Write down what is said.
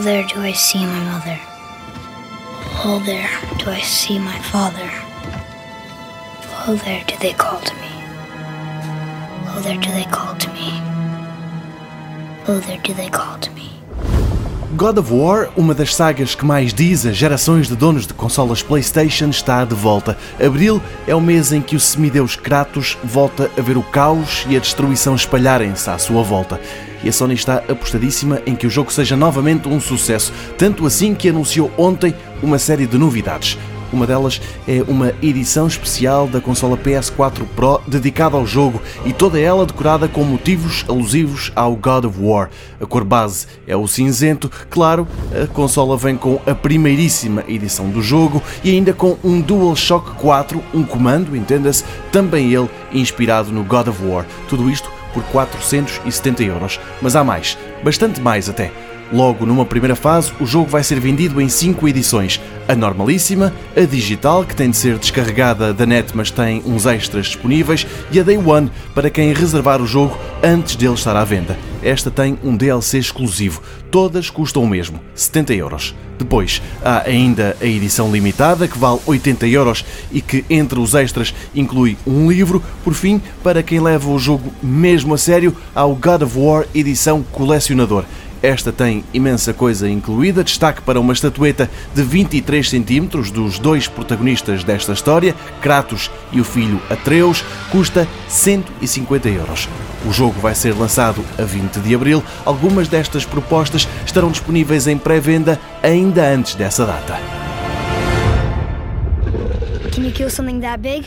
There do I see my mother. Oh, there do I see my father. Oh, there do they call to me. Oh, there do they call to me. Oh, there do they call to me. God of War, uma das sagas que mais diz a gerações de donos de consolas PlayStation, está de volta. Abril é o mês em que o semideus Kratos volta a ver o caos e a destruição espalharem-se à sua volta. E a Sony está apostadíssima em que o jogo seja novamente um sucesso, tanto assim que anunciou ontem uma série de novidades. Uma delas é uma edição especial da consola PS4 Pro dedicada ao jogo e toda ela decorada com motivos alusivos ao God of War. A cor base é o cinzento, claro, a consola vem com a primeiríssima edição do jogo e ainda com um DualShock 4, um comando, entenda-se, também ele inspirado no God of War. Tudo isto por 470 euros. Mas há mais, bastante mais até. Logo numa primeira fase, o jogo vai ser vendido em 5 edições: a normalíssima, a digital, que tem de ser descarregada da net, mas tem uns extras disponíveis, e a Day One, para quem reservar o jogo antes dele estar à venda. Esta tem um DLC exclusivo. Todas custam o mesmo, 70 euros. Depois, há ainda a edição limitada, que vale 80 euros e que, entre os extras, inclui um livro. Por fim, para quem leva o jogo mesmo a sério, há o God of War edição colecionador. Esta tem imensa coisa incluída, destaque para uma estatueta de 23 cm dos dois protagonistas desta história, Kratos e o filho Atreus, custa 150 euros. O jogo vai ser lançado a 20 de abril. Algumas destas propostas estarão disponíveis em pré-venda ainda antes dessa data. Can you kill something that big?